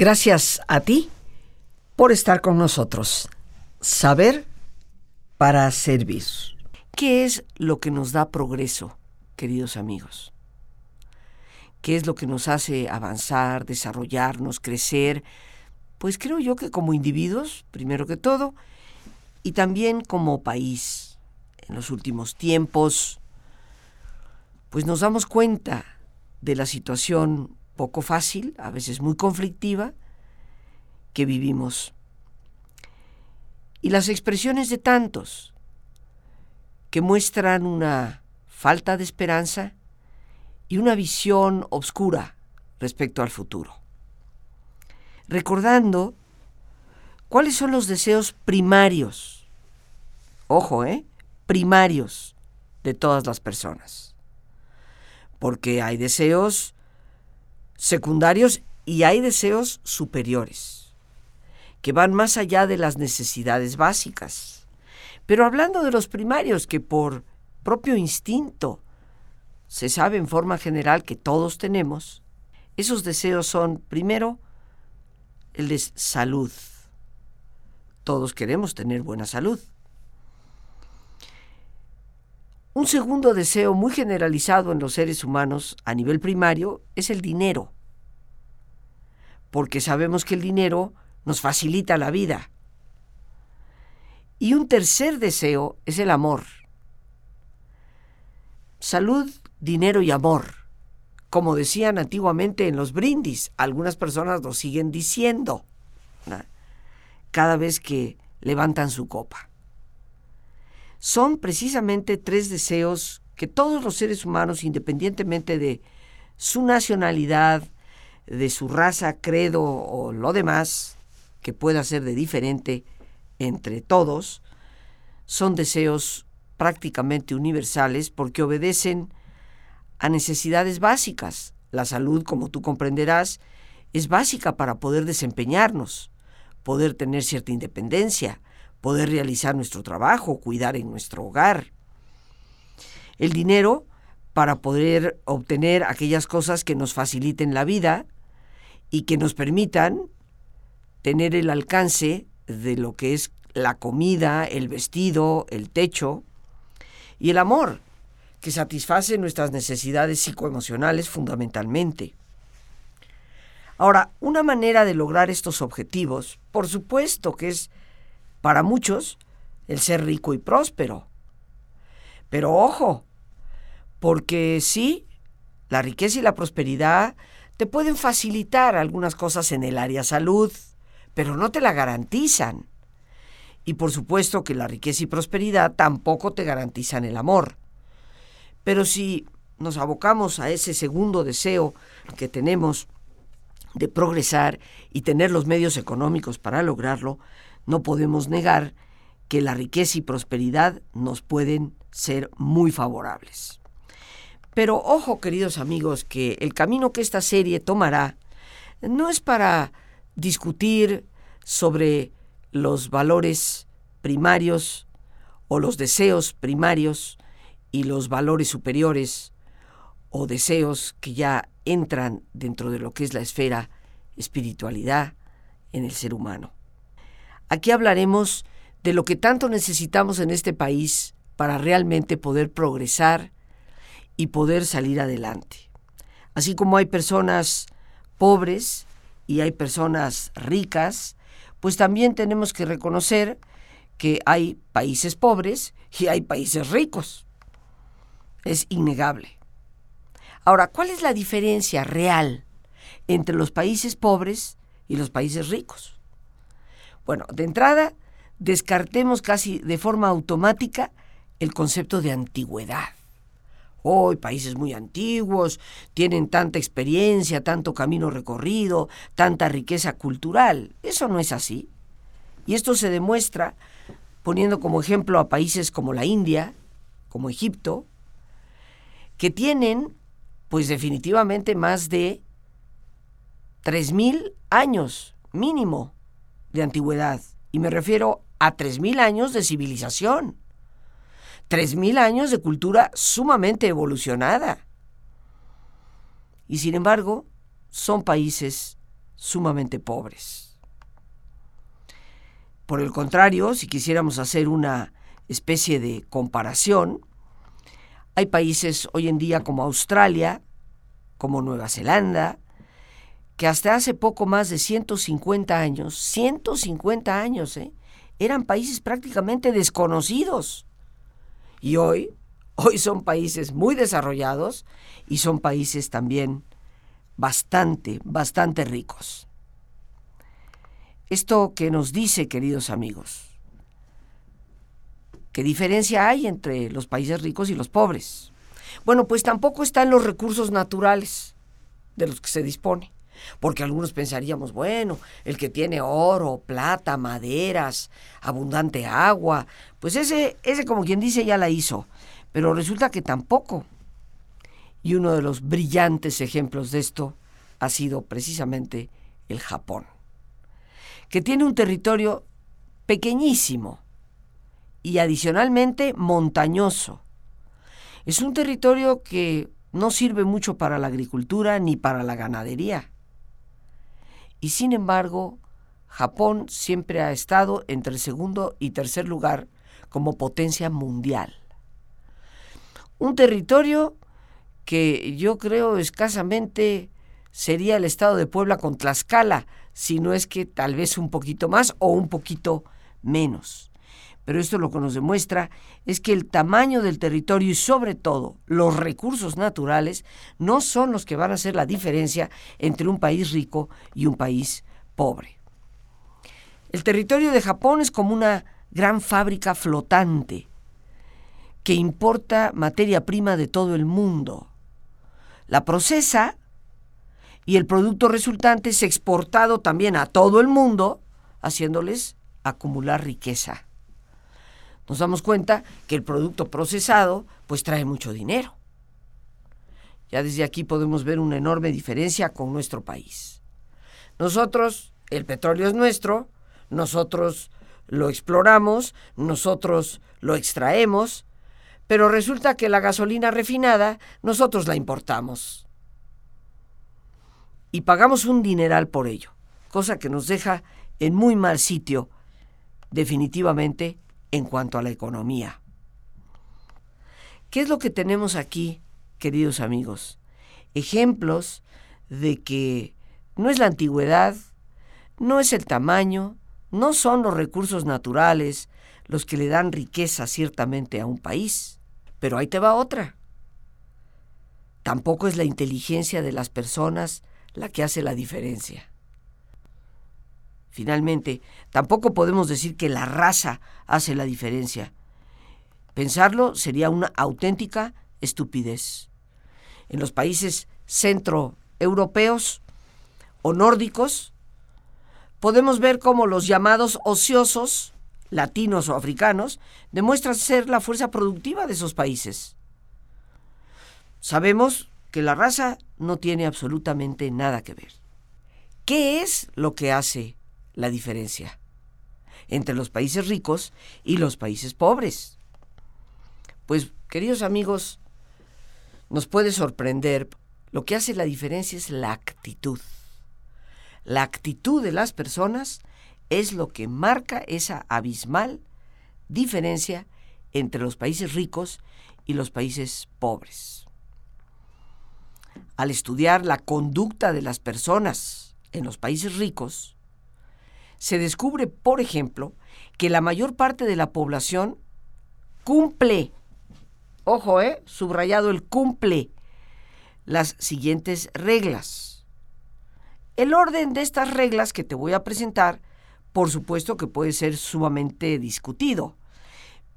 Gracias a ti por estar con nosotros. Saber para servir. ¿Qué es lo que nos da progreso, queridos amigos? ¿Qué es lo que nos hace avanzar, desarrollarnos, crecer? Pues creo yo que como individuos, primero que todo, y también como país. En los últimos tiempos, pues nos damos cuenta de la situación poco fácil, a veces muy conflictiva, que vivimos. Y las expresiones de tantos que muestran una falta de esperanza y una visión oscura respecto al futuro. Recordando cuáles son los deseos primarios, ojo, ¿eh? Primarios de todas las personas. Porque hay deseos secundarios y hay deseos superiores, que van más allá de las necesidades básicas. Pero hablando de los primarios, que por propio instinto se sabe en forma general que todos tenemos, esos deseos son, primero, el de salud. Todos queremos tener buena salud. Un segundo deseo muy generalizado en los seres humanos a nivel primario es el dinero, porque sabemos que el dinero nos facilita la vida. Y un tercer deseo es el amor. Salud, dinero y amor. Como decían antiguamente en los brindis, algunas personas lo siguen diciendo cada vez que levantan su copa son precisamente tres deseos que todos los seres humanos, independientemente de su nacionalidad, de su raza, credo o lo demás, que pueda ser de diferente entre todos, son deseos prácticamente universales porque obedecen a necesidades básicas. La salud, como tú comprenderás, es básica para poder desempeñarnos, poder tener cierta independencia, poder realizar nuestro trabajo, cuidar en nuestro hogar. El dinero para poder obtener aquellas cosas que nos faciliten la vida y que nos permitan tener el alcance de lo que es la comida, el vestido, el techo y el amor, que satisface nuestras necesidades psicoemocionales fundamentalmente. Ahora, una manera de lograr estos objetivos, por supuesto que es para muchos el ser rico y próspero. Pero ojo, porque sí, la riqueza y la prosperidad te pueden facilitar algunas cosas en el área salud, pero no te la garantizan. Y por supuesto que la riqueza y prosperidad tampoco te garantizan el amor. Pero si nos abocamos a ese segundo deseo que tenemos de progresar y tener los medios económicos para lograrlo, no podemos negar que la riqueza y prosperidad nos pueden ser muy favorables. Pero ojo, queridos amigos, que el camino que esta serie tomará no es para discutir sobre los valores primarios o los deseos primarios y los valores superiores o deseos que ya entran dentro de lo que es la esfera espiritualidad en el ser humano. Aquí hablaremos de lo que tanto necesitamos en este país para realmente poder progresar y poder salir adelante. Así como hay personas pobres y hay personas ricas, pues también tenemos que reconocer que hay países pobres y hay países ricos. Es innegable. Ahora, ¿cuál es la diferencia real entre los países pobres y los países ricos? Bueno, de entrada, descartemos casi de forma automática el concepto de antigüedad. Hoy países muy antiguos tienen tanta experiencia, tanto camino recorrido, tanta riqueza cultural. Eso no es así. Y esto se demuestra poniendo como ejemplo a países como la India, como Egipto, que tienen, pues definitivamente, más de 3.000 años mínimo de antigüedad, y me refiero a 3.000 años de civilización, 3.000 años de cultura sumamente evolucionada. Y sin embargo, son países sumamente pobres. Por el contrario, si quisiéramos hacer una especie de comparación, hay países hoy en día como Australia, como Nueva Zelanda, que hasta hace poco más de 150 años, 150 años, ¿eh? eran países prácticamente desconocidos. Y hoy, hoy son países muy desarrollados y son países también bastante, bastante ricos. Esto que nos dice, queridos amigos, ¿qué diferencia hay entre los países ricos y los pobres? Bueno, pues tampoco están los recursos naturales de los que se dispone. Porque algunos pensaríamos, bueno, el que tiene oro, plata, maderas, abundante agua, pues ese, ese como quien dice ya la hizo. Pero resulta que tampoco. Y uno de los brillantes ejemplos de esto ha sido precisamente el Japón, que tiene un territorio pequeñísimo y adicionalmente montañoso. Es un territorio que no sirve mucho para la agricultura ni para la ganadería. Y sin embargo, Japón siempre ha estado entre el segundo y tercer lugar como potencia mundial. Un territorio que yo creo escasamente sería el estado de Puebla con Tlaxcala, si no es que tal vez un poquito más o un poquito menos. Pero esto lo que nos demuestra es que el tamaño del territorio y sobre todo los recursos naturales no son los que van a hacer la diferencia entre un país rico y un país pobre. El territorio de Japón es como una gran fábrica flotante que importa materia prima de todo el mundo la procesa y el producto resultante es exportado también a todo el mundo, haciéndoles acumular riqueza. Nos damos cuenta que el producto procesado pues trae mucho dinero. Ya desde aquí podemos ver una enorme diferencia con nuestro país. Nosotros, el petróleo es nuestro, nosotros lo exploramos, nosotros lo extraemos, pero resulta que la gasolina refinada nosotros la importamos. Y pagamos un dineral por ello, cosa que nos deja en muy mal sitio, definitivamente, en cuanto a la economía. ¿Qué es lo que tenemos aquí, queridos amigos? Ejemplos de que no es la antigüedad, no es el tamaño, no son los recursos naturales los que le dan riqueza ciertamente a un país. Pero ahí te va otra. Tampoco es la inteligencia de las personas la que hace la diferencia. Finalmente, tampoco podemos decir que la raza hace la diferencia. Pensarlo sería una auténtica estupidez. En los países centroeuropeos o nórdicos, podemos ver cómo los llamados ociosos latinos o africanos, demuestran ser la fuerza productiva de esos países. Sabemos que la raza no tiene absolutamente nada que ver. ¿Qué es lo que hace la diferencia entre los países ricos y los países pobres? Pues, queridos amigos, nos puede sorprender, lo que hace la diferencia es la actitud. La actitud de las personas es lo que marca esa abismal diferencia entre los países ricos y los países pobres. Al estudiar la conducta de las personas en los países ricos, se descubre, por ejemplo, que la mayor parte de la población cumple, ojo, eh, subrayado el cumple, las siguientes reglas. El orden de estas reglas que te voy a presentar por supuesto que puede ser sumamente discutido,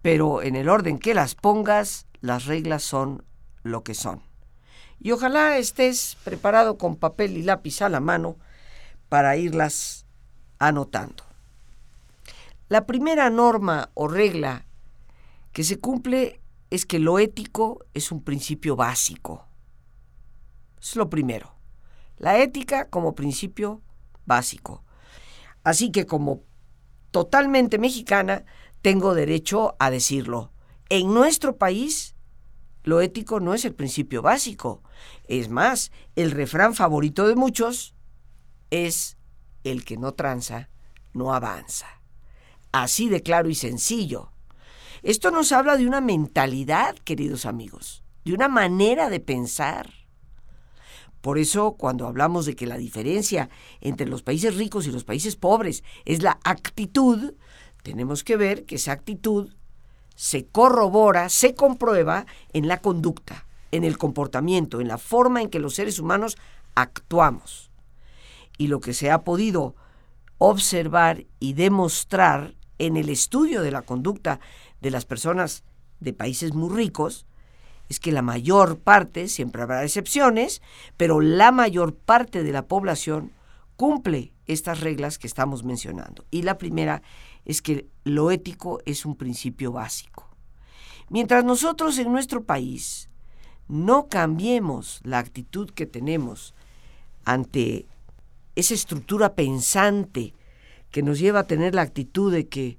pero en el orden que las pongas, las reglas son lo que son. Y ojalá estés preparado con papel y lápiz a la mano para irlas anotando. La primera norma o regla que se cumple es que lo ético es un principio básico. Es lo primero. La ética como principio básico. Así que como totalmente mexicana, tengo derecho a decirlo. En nuestro país, lo ético no es el principio básico. Es más, el refrán favorito de muchos es el que no tranza, no avanza. Así de claro y sencillo. Esto nos habla de una mentalidad, queridos amigos, de una manera de pensar. Por eso, cuando hablamos de que la diferencia entre los países ricos y los países pobres es la actitud, tenemos que ver que esa actitud se corrobora, se comprueba en la conducta, en el comportamiento, en la forma en que los seres humanos actuamos. Y lo que se ha podido observar y demostrar en el estudio de la conducta de las personas de países muy ricos es que la mayor parte, siempre habrá excepciones, pero la mayor parte de la población cumple estas reglas que estamos mencionando. Y la primera es que lo ético es un principio básico. Mientras nosotros en nuestro país no cambiemos la actitud que tenemos ante esa estructura pensante que nos lleva a tener la actitud de que,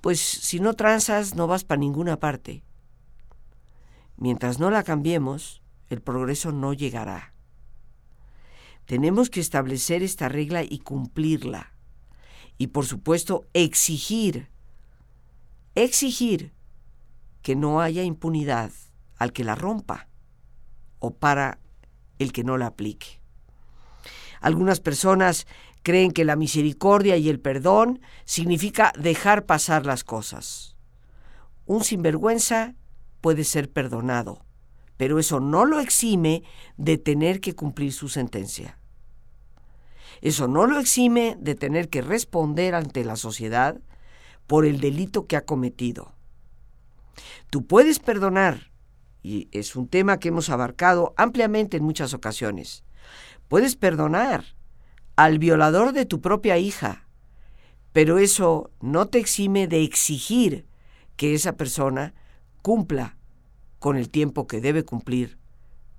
pues si no transas no vas para ninguna parte. Mientras no la cambiemos, el progreso no llegará. Tenemos que establecer esta regla y cumplirla. Y por supuesto, exigir, exigir que no haya impunidad al que la rompa o para el que no la aplique. Algunas personas creen que la misericordia y el perdón significa dejar pasar las cosas. Un sinvergüenza puede ser perdonado, pero eso no lo exime de tener que cumplir su sentencia. Eso no lo exime de tener que responder ante la sociedad por el delito que ha cometido. Tú puedes perdonar, y es un tema que hemos abarcado ampliamente en muchas ocasiones. Puedes perdonar al violador de tu propia hija, pero eso no te exime de exigir que esa persona cumpla con el tiempo que debe cumplir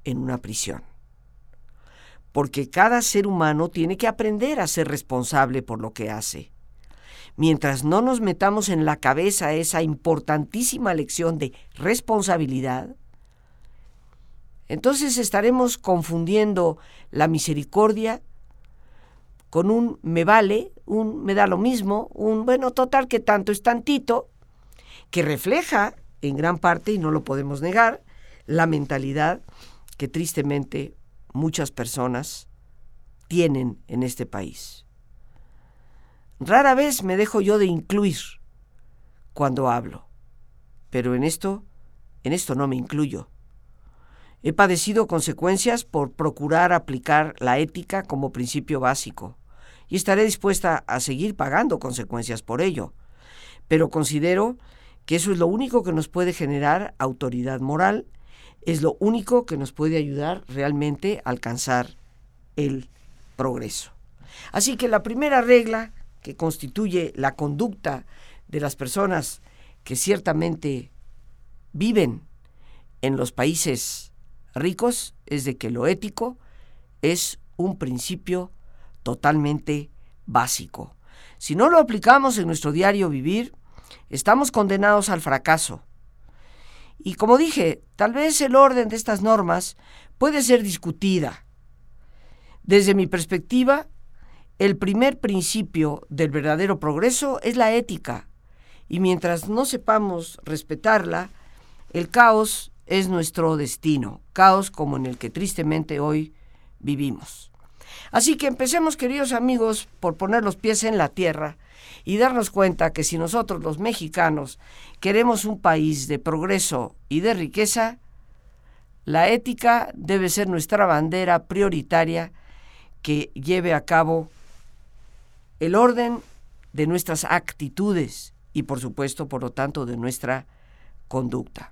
en una prisión. Porque cada ser humano tiene que aprender a ser responsable por lo que hace. Mientras no nos metamos en la cabeza esa importantísima lección de responsabilidad, entonces estaremos confundiendo la misericordia con un me vale, un me da lo mismo, un bueno, total que tanto es tantito, que refleja en gran parte, y no lo podemos negar, la mentalidad que tristemente muchas personas tienen en este país. Rara vez me dejo yo de incluir cuando hablo, pero en esto, en esto no me incluyo. He padecido consecuencias por procurar aplicar la ética como principio básico y estaré dispuesta a seguir pagando consecuencias por ello. Pero considero que eso es lo único que nos puede generar autoridad moral, es lo único que nos puede ayudar realmente a alcanzar el progreso. Así que la primera regla que constituye la conducta de las personas que ciertamente viven en los países ricos es de que lo ético es un principio totalmente básico. Si no lo aplicamos en nuestro diario vivir, estamos condenados al fracaso. Y como dije, tal vez el orden de estas normas puede ser discutida. Desde mi perspectiva, el primer principio del verdadero progreso es la ética, y mientras no sepamos respetarla, el caos es nuestro destino, caos como en el que tristemente hoy vivimos. Así que empecemos, queridos amigos, por poner los pies en la tierra y darnos cuenta que si nosotros los mexicanos queremos un país de progreso y de riqueza, la ética debe ser nuestra bandera prioritaria que lleve a cabo el orden de nuestras actitudes y por supuesto, por lo tanto, de nuestra conducta.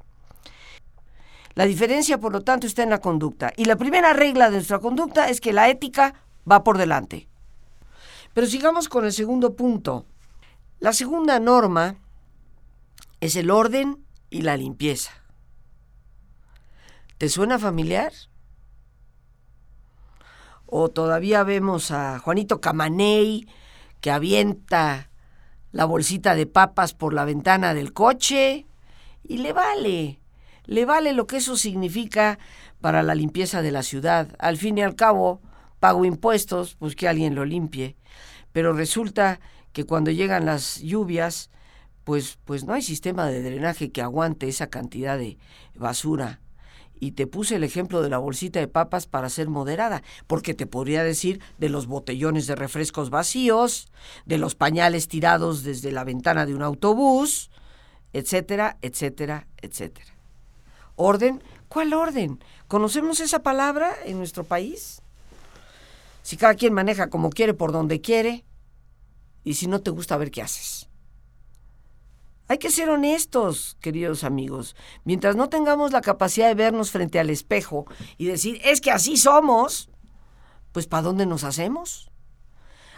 La diferencia, por lo tanto, está en la conducta. Y la primera regla de nuestra conducta es que la ética va por delante. Pero sigamos con el segundo punto. La segunda norma es el orden y la limpieza. ¿Te suena familiar? O todavía vemos a Juanito Camaney que avienta la bolsita de papas por la ventana del coche y le vale le vale lo que eso significa para la limpieza de la ciudad. Al fin y al cabo, pago impuestos, pues que alguien lo limpie. Pero resulta que cuando llegan las lluvias, pues, pues no hay sistema de drenaje que aguante esa cantidad de basura. Y te puse el ejemplo de la bolsita de papas para ser moderada, porque te podría decir de los botellones de refrescos vacíos, de los pañales tirados desde la ventana de un autobús, etcétera, etcétera, etcétera. Orden, ¿cuál orden? ¿Conocemos esa palabra en nuestro país? Si cada quien maneja como quiere, por donde quiere, y si no te gusta, ver qué haces. Hay que ser honestos, queridos amigos. Mientras no tengamos la capacidad de vernos frente al espejo y decir, es que así somos, pues ¿para dónde nos hacemos?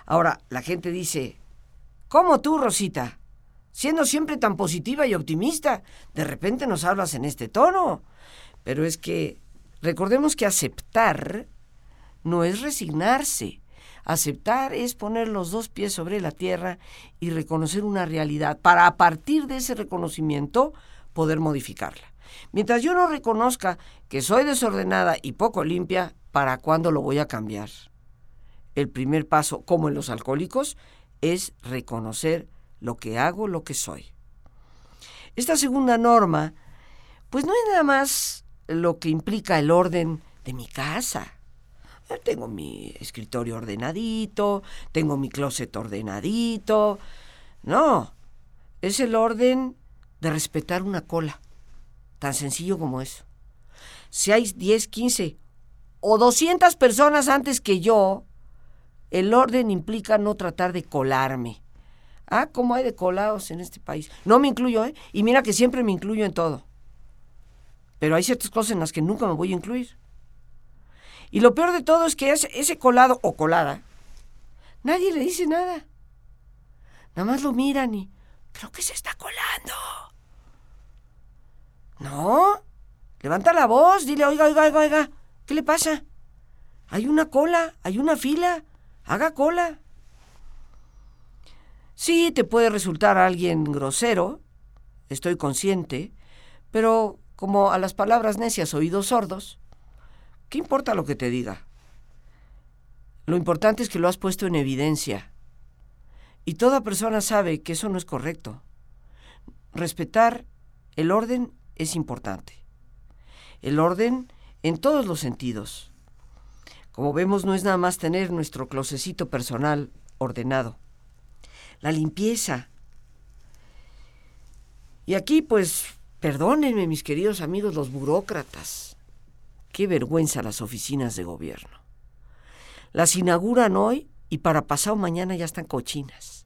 Ahora, la gente dice, ¿cómo tú, Rosita? Siendo siempre tan positiva y optimista, de repente nos hablas en este tono. Pero es que recordemos que aceptar no es resignarse. Aceptar es poner los dos pies sobre la tierra y reconocer una realidad para a partir de ese reconocimiento poder modificarla. Mientras yo no reconozca que soy desordenada y poco limpia, ¿para cuándo lo voy a cambiar? El primer paso, como en los alcohólicos, es reconocer lo que hago, lo que soy. Esta segunda norma, pues no es nada más lo que implica el orden de mi casa tengo mi escritorio ordenadito, tengo mi closet ordenadito. No, es el orden de respetar una cola. Tan sencillo como eso. Si hay 10, 15 o 200 personas antes que yo, el orden implica no tratar de colarme. Ah, como hay de colados en este país. No me incluyo, ¿eh? Y mira que siempre me incluyo en todo. Pero hay ciertas cosas en las que nunca me voy a incluir. Y lo peor de todo es que ese, ese colado o colada, nadie le dice nada. Nada más lo miran y, creo que se está colando. No, levanta la voz, dile, oiga, oiga, oiga, oiga, ¿qué le pasa? Hay una cola, hay una fila, haga cola. Sí, te puede resultar alguien grosero, estoy consciente, pero como a las palabras necias oídos sordos, ¿Qué importa lo que te diga? Lo importante es que lo has puesto en evidencia. Y toda persona sabe que eso no es correcto. Respetar el orden es importante. El orden en todos los sentidos. Como vemos, no es nada más tener nuestro closecito personal ordenado. La limpieza. Y aquí, pues, perdónenme, mis queridos amigos, los burócratas. Qué vergüenza las oficinas de gobierno. Las inauguran hoy y para pasado mañana ya están cochinas.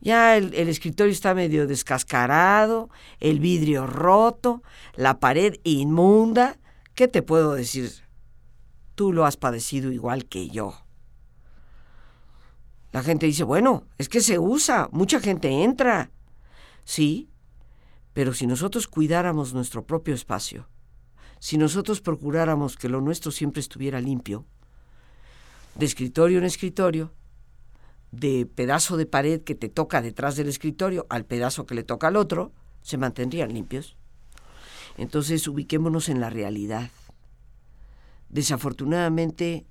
Ya el, escritorio está medio descascarado, el vidrio roto, la pared inmunda. ¿Qué te puedo decir? Tú lo has padecido igual que yo. La gente dice, bueno, es que se usa, mucha gente entra. Sí, pero si nosotros cuidáramos nuestro propio espacio, si nosotros procuráramos que lo nuestro siempre estuviera limpio, de escritorio en escritorio, de pedazo de pared que te toca detrás del escritorio al pedazo que le toca al otro, se mantendrían limpios. Entonces ubiquémonos en la realidad. Desafortunadamente,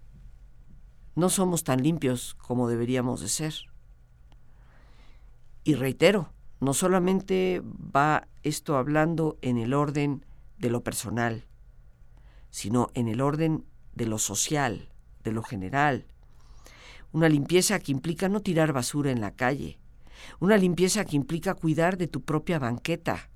no somos tan limpios como deberíamos de ser. Y reitero, no solamente va esto hablando en el orden de lo personal, sino en el orden de lo social, de lo general. Una limpieza que implica no tirar basura en la calle. Una limpieza que implica cuidar de tu propia banqueta.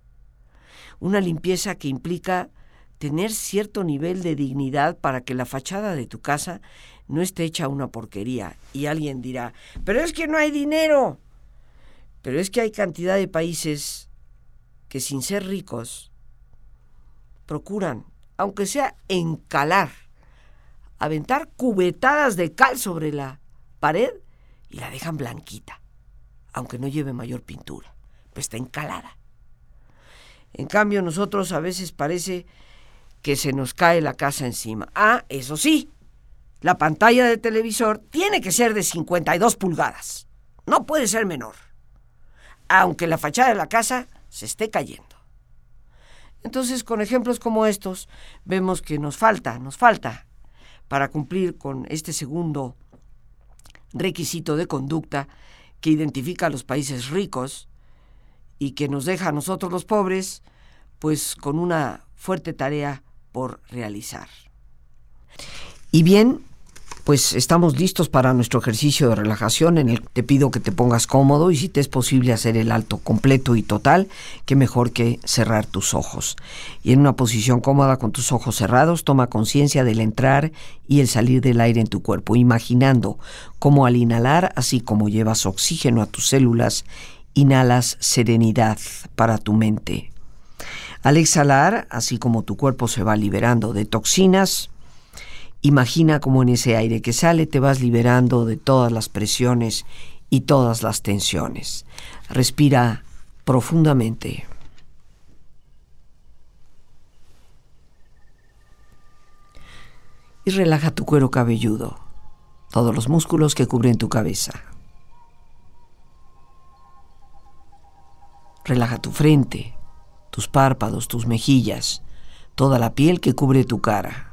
Una limpieza que implica tener cierto nivel de dignidad para que la fachada de tu casa no esté hecha una porquería. Y alguien dirá, pero es que no hay dinero. Pero es que hay cantidad de países que sin ser ricos procuran aunque sea encalar, aventar cubetadas de cal sobre la pared y la dejan blanquita, aunque no lleve mayor pintura, pues está encalada. En cambio, nosotros a veces parece que se nos cae la casa encima. Ah, eso sí, la pantalla de televisor tiene que ser de 52 pulgadas, no puede ser menor, aunque la fachada de la casa se esté cayendo. Entonces, con ejemplos como estos, vemos que nos falta, nos falta para cumplir con este segundo requisito de conducta que identifica a los países ricos y que nos deja a nosotros los pobres, pues con una fuerte tarea por realizar. Y bien, pues estamos listos para nuestro ejercicio de relajación en el que te pido que te pongas cómodo y si te es posible hacer el alto completo y total, que mejor que cerrar tus ojos. Y en una posición cómoda con tus ojos cerrados, toma conciencia del entrar y el salir del aire en tu cuerpo, imaginando cómo al inhalar, así como llevas oxígeno a tus células, inhalas serenidad para tu mente. Al exhalar, así como tu cuerpo se va liberando de toxinas, Imagina cómo en ese aire que sale te vas liberando de todas las presiones y todas las tensiones. Respira profundamente. Y relaja tu cuero cabelludo, todos los músculos que cubren tu cabeza. Relaja tu frente, tus párpados, tus mejillas, toda la piel que cubre tu cara.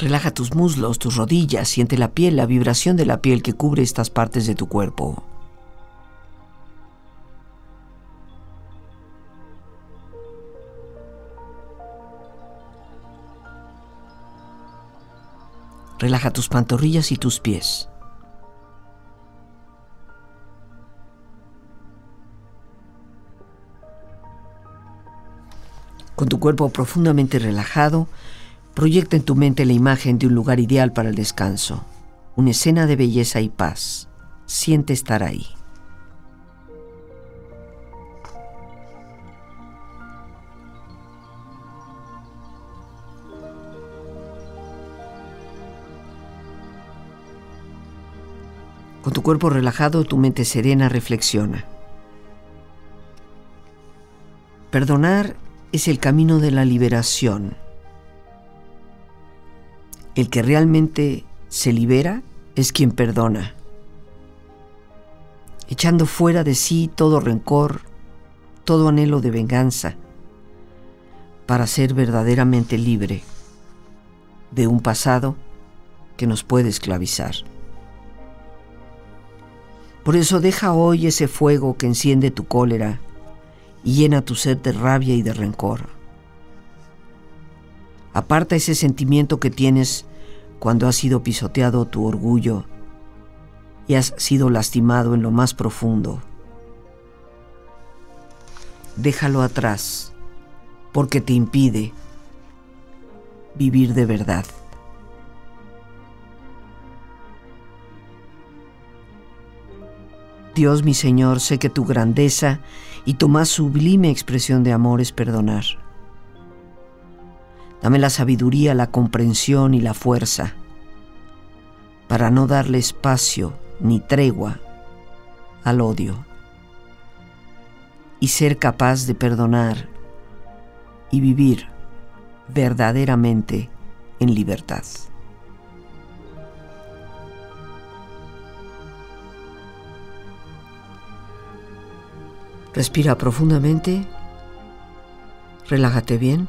Relaja tus muslos, tus rodillas, siente la piel, la vibración de la piel que cubre estas partes de tu cuerpo. Relaja tus pantorrillas y tus pies. Con tu cuerpo profundamente relajado, Proyecta en tu mente la imagen de un lugar ideal para el descanso, una escena de belleza y paz. Siente estar ahí. Con tu cuerpo relajado, tu mente serena reflexiona. Perdonar es el camino de la liberación el que realmente se libera es quien perdona, echando fuera de sí todo rencor, todo anhelo de venganza, para ser verdaderamente libre de un pasado que nos puede esclavizar. Por eso deja hoy ese fuego que enciende tu cólera y llena tu sed de rabia y de rencor Aparta ese sentimiento que tienes cuando has sido pisoteado tu orgullo y has sido lastimado en lo más profundo. Déjalo atrás porque te impide vivir de verdad. Dios mi Señor, sé que tu grandeza y tu más sublime expresión de amor es perdonar. Dame la sabiduría, la comprensión y la fuerza para no darle espacio ni tregua al odio y ser capaz de perdonar y vivir verdaderamente en libertad. Respira profundamente, relájate bien.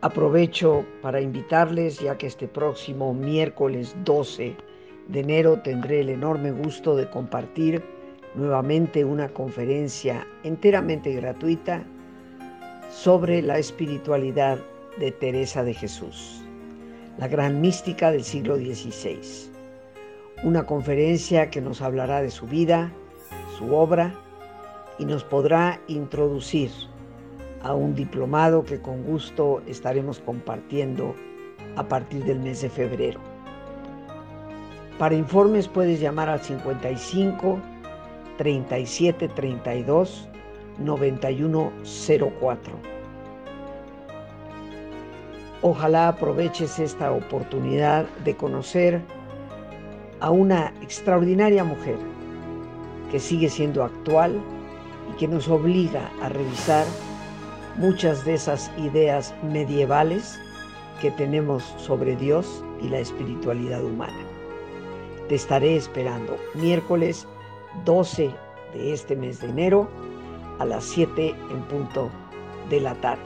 Aprovecho para invitarles, ya que este próximo miércoles 12 de enero tendré el enorme gusto de compartir nuevamente una conferencia enteramente gratuita sobre la espiritualidad de Teresa de Jesús, la gran mística del siglo XVI. Una conferencia que nos hablará de su vida, su obra y nos podrá introducir a un diplomado que con gusto estaremos compartiendo a partir del mes de febrero. Para informes puedes llamar al 55 37 32 9104. Ojalá aproveches esta oportunidad de conocer a una extraordinaria mujer que sigue siendo actual y que nos obliga a revisar muchas de esas ideas medievales que tenemos sobre Dios y la espiritualidad humana. Te estaré esperando miércoles 12 de este mes de enero a las 7 en punto de la tarde.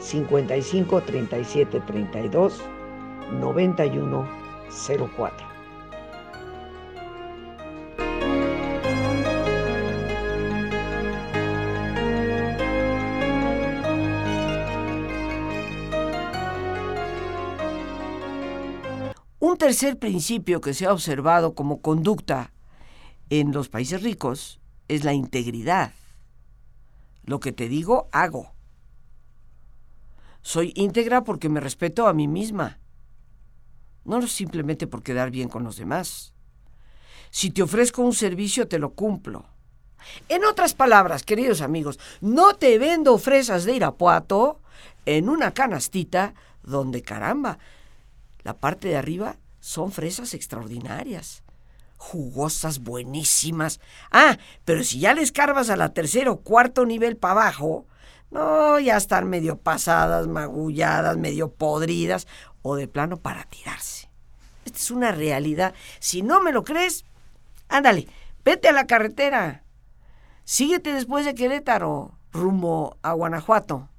55 37 32 91 04. Tercer principio que se ha observado como conducta en los países ricos es la integridad. Lo que te digo, hago. Soy íntegra porque me respeto a mí misma, no simplemente por quedar bien con los demás. Si te ofrezco un servicio, te lo cumplo. En otras palabras, queridos amigos, no te vendo fresas de Irapuato en una canastita donde, caramba, la parte de arriba son fresas extraordinarias, jugosas, buenísimas. Ah, pero si ya les carvas a la tercera o cuarto nivel para abajo, no, ya están medio pasadas, magulladas, medio podridas o de plano para tirarse. Esta es una realidad. Si no me lo crees, ándale, vete a la carretera. Síguete después de Querétaro, rumbo a Guanajuato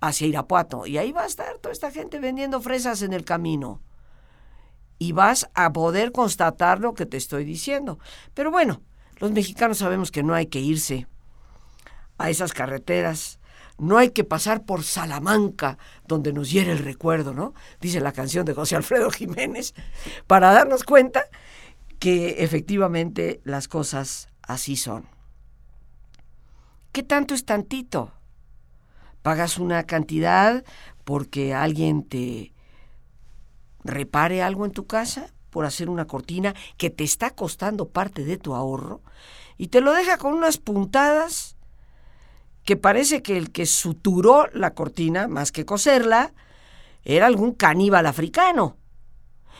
hacia Irapuato. Y ahí va a estar toda esta gente vendiendo fresas en el camino. Y vas a poder constatar lo que te estoy diciendo. Pero bueno, los mexicanos sabemos que no hay que irse a esas carreteras. No hay que pasar por Salamanca, donde nos hiere el recuerdo, ¿no? Dice la canción de José Alfredo Jiménez, para darnos cuenta que efectivamente las cosas así son. ¿Qué tanto es tantito? pagas una cantidad porque alguien te repare algo en tu casa por hacer una cortina que te está costando parte de tu ahorro y te lo deja con unas puntadas que parece que el que suturó la cortina, más que coserla, era algún caníbal africano.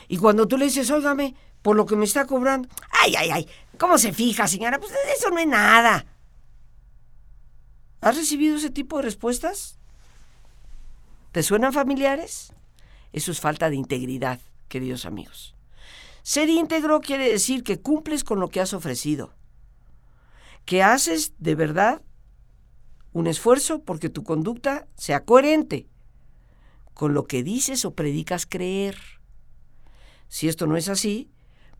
Y cuando tú le dices, óigame, por lo que me está cobrando, ay, ay, ay, ¿cómo se fija, señora? Pues eso no es nada. ¿Has recibido ese tipo de respuestas? ¿Te suenan familiares? Eso es falta de integridad, queridos amigos. Ser íntegro quiere decir que cumples con lo que has ofrecido, que haces de verdad un esfuerzo porque tu conducta sea coherente con lo que dices o predicas creer. Si esto no es así,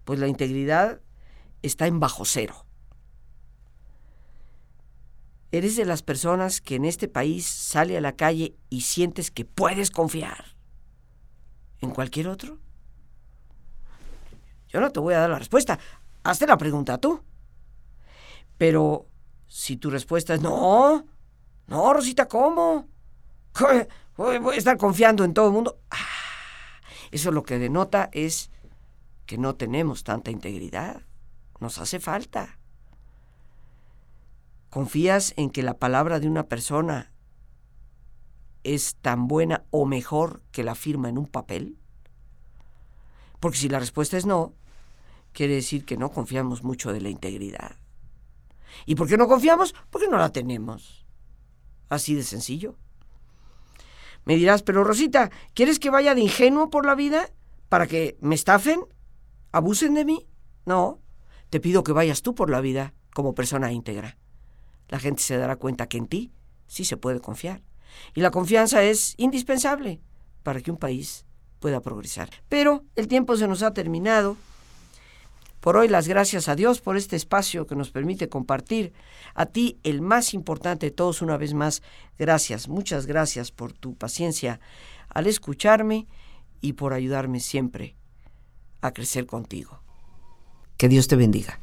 pues la integridad está en bajo cero. ¿Eres de las personas que en este país sale a la calle y sientes que puedes confiar en cualquier otro? Yo no te voy a dar la respuesta. Hazte la pregunta tú. Pero si tu respuesta es no, no, Rosita, ¿cómo? Voy a estar confiando en todo el mundo. Ah, eso lo que denota es que no tenemos tanta integridad. Nos hace falta. ¿Confías en que la palabra de una persona es tan buena o mejor que la firma en un papel? Porque si la respuesta es no, quiere decir que no confiamos mucho de la integridad. ¿Y por qué no confiamos? Porque no la tenemos. Así de sencillo. Me dirás, pero Rosita, ¿quieres que vaya de ingenuo por la vida para que me estafen? ¿Abusen de mí? No, te pido que vayas tú por la vida como persona íntegra. La gente se dará cuenta que en ti sí se puede confiar. Y la confianza es indispensable para que un país pueda progresar. Pero el tiempo se nos ha terminado. Por hoy las gracias a Dios por este espacio que nos permite compartir. A ti, el más importante de todos, una vez más, gracias, muchas gracias por tu paciencia al escucharme y por ayudarme siempre a crecer contigo. Que Dios te bendiga.